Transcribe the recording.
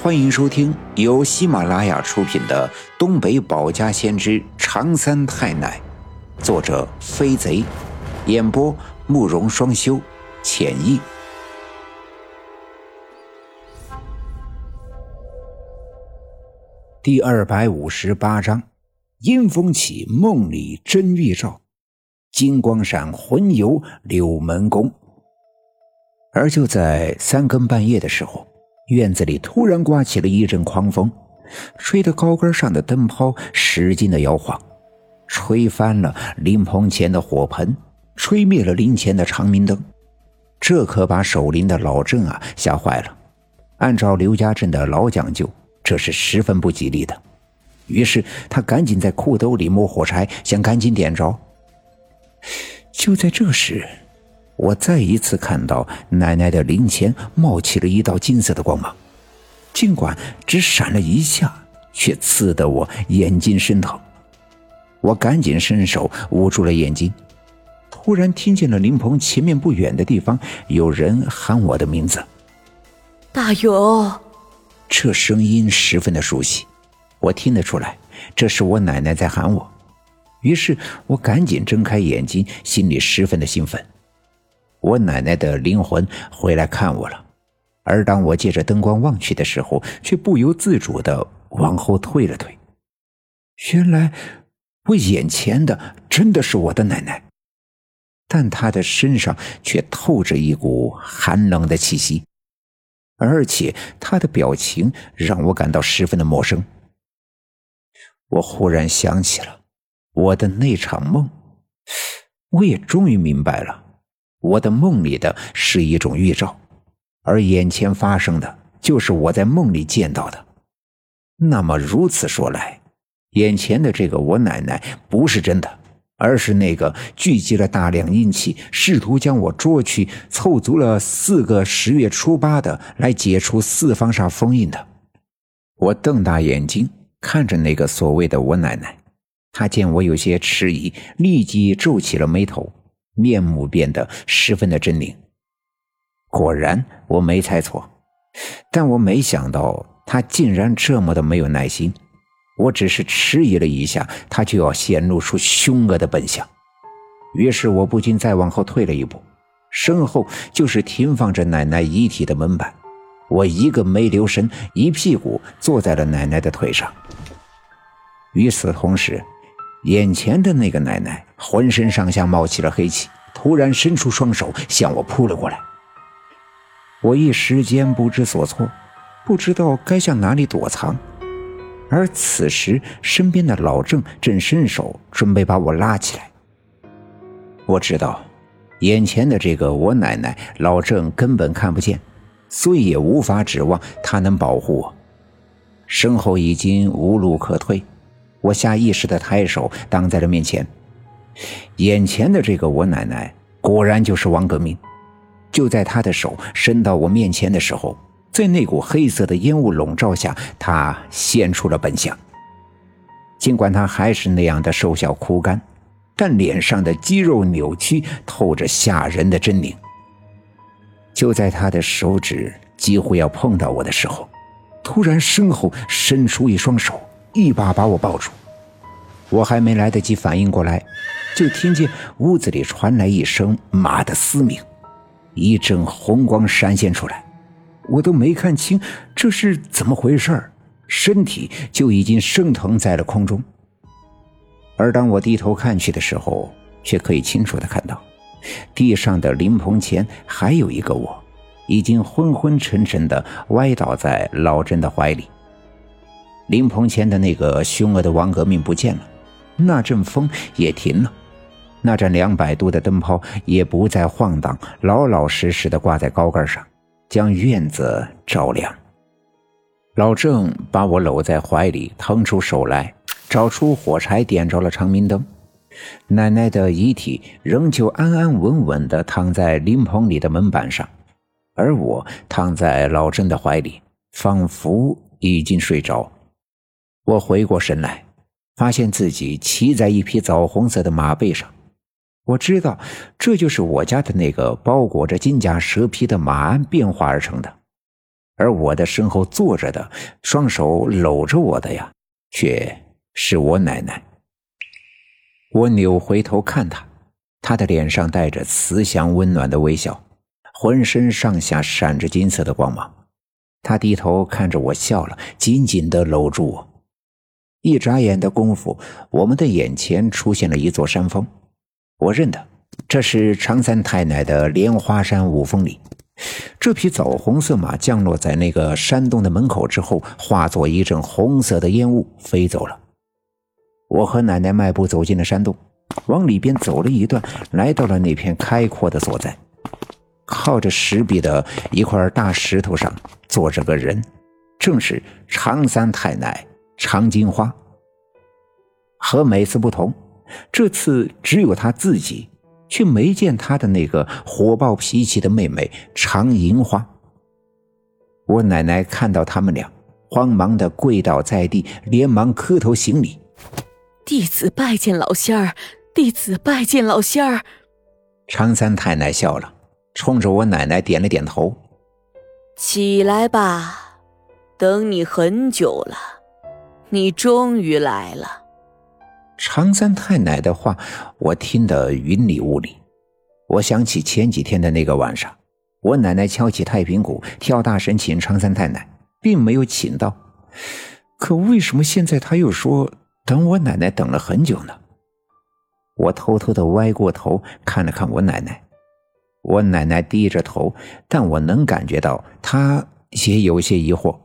欢迎收听由喜马拉雅出品的《东北保家先知长三太奶》，作者飞贼，演播慕容双修，浅意。第二百五十八章：阴风起，梦里真预兆。金光闪，魂游柳门宫。而就在三更半夜的时候。院子里突然刮起了一阵狂风，吹得高杆上的灯泡使劲的摇晃，吹翻了灵棚前的火盆，吹灭了灵前的长明灯。这可把守灵的老郑啊吓坏了。按照刘家镇的老讲究，这是十分不吉利的。于是他赶紧在裤兜里摸火柴，想赶紧点着。就在这时。我再一次看到奶奶的灵前冒起了一道金色的光芒，尽管只闪了一下，却刺得我眼睛生疼。我赶紧伸手捂住了眼睛，突然听见了灵棚前面不远的地方有人喊我的名字：“大勇。”这声音十分的熟悉，我听得出来，这是我奶奶在喊我。于是我赶紧睁开眼睛，心里十分的兴奋。我奶奶的灵魂回来看我了，而当我借着灯光望去的时候，却不由自主的往后退了退。原来，我眼前的真的是我的奶奶，但她的身上却透着一股寒冷的气息，而且她的表情让我感到十分的陌生。我忽然想起了我的那场梦，我也终于明白了。我的梦里的是一种预兆，而眼前发生的就是我在梦里见到的。那么如此说来，眼前的这个我奶奶不是真的，而是那个聚集了大量阴气，试图将我捉去，凑足了四个十月初八的来解除四方煞封印的。我瞪大眼睛看着那个所谓的我奶奶，她见我有些迟疑，立即皱起了眉头。面目变得十分的狰狞。果然，我没猜错，但我没想到他竟然这么的没有耐心。我只是迟疑了一下，他就要显露出凶恶的本相。于是我不禁再往后退了一步，身后就是停放着奶奶遗体的门板。我一个没留神，一屁股坐在了奶奶的腿上。与此同时，眼前的那个奶奶浑身上下冒起了黑气，突然伸出双手向我扑了过来。我一时间不知所措，不知道该向哪里躲藏。而此时，身边的老郑正伸手准备把我拉起来。我知道，眼前的这个我奶奶老郑根本看不见，所以也无法指望他能保护我。身后已经无路可退。我下意识的抬手挡在了面前，眼前的这个我奶奶果然就是王革命。就在他的手伸到我面前的时候，在那股黑色的烟雾笼罩下，他现出了本相。尽管他还是那样的瘦小枯干，但脸上的肌肉扭曲，透着吓人的狰狞。就在他的手指几乎要碰到我的时候，突然身后伸出一双手。一把把我抱住，我还没来得及反应过来，就听见屋子里传来一声“马的嘶鸣”，一阵红光闪现出来，我都没看清这是怎么回事身体就已经升腾在了空中。而当我低头看去的时候，却可以清楚的看到，地上的灵棚前还有一个我，已经昏昏沉沉的歪倒在老真的怀里。灵棚前的那个凶恶的王革命不见了，那阵风也停了，那盏两百度的灯泡也不再晃荡，老老实实的挂在高杆上，将院子照亮。老郑把我搂在怀里，腾出手来，找出火柴，点着了长明灯。奶奶的遗体仍旧安安稳稳地躺在灵棚里的门板上，而我躺在老郑的怀里，仿佛已经睡着。我回过神来，发现自己骑在一匹枣红色的马背上。我知道，这就是我家的那个包裹着金甲蛇皮的马鞍变化而成的。而我的身后坐着的，双手搂着我的呀，却是我奶奶。我扭回头看她，她的脸上带着慈祥温暖的微笑，浑身上下闪着金色的光芒。她低头看着我笑了，紧紧地搂住我。一眨眼的功夫，我们的眼前出现了一座山峰，我认得，这是常三太奶的莲花山五峰里。这匹枣红色马降落在那个山洞的门口之后，化作一阵红色的烟雾飞走了。我和奶奶迈步走进了山洞，往里边走了一段，来到了那片开阔的所在。靠着石壁的一块大石头上坐着个人，正是常三太奶常金花。和每次不同，这次只有他自己。却没见他的那个火爆脾气的妹妹长银花。我奶奶看到他们俩，慌忙的跪倒在地，连忙磕头行礼：“弟子拜见老仙儿，弟子拜见老仙儿。”常三太奶笑了，冲着我奶奶点了点头：“起来吧，等你很久了，你终于来了。”常三太奶的话，我听得云里雾里。我想起前几天的那个晚上，我奶奶敲起太平鼓，跳大神请常三太奶，并没有请到。可为什么现在他又说等我奶奶等了很久呢？我偷偷的歪过头看了看我奶奶，我奶奶低着头，但我能感觉到她也有些疑惑。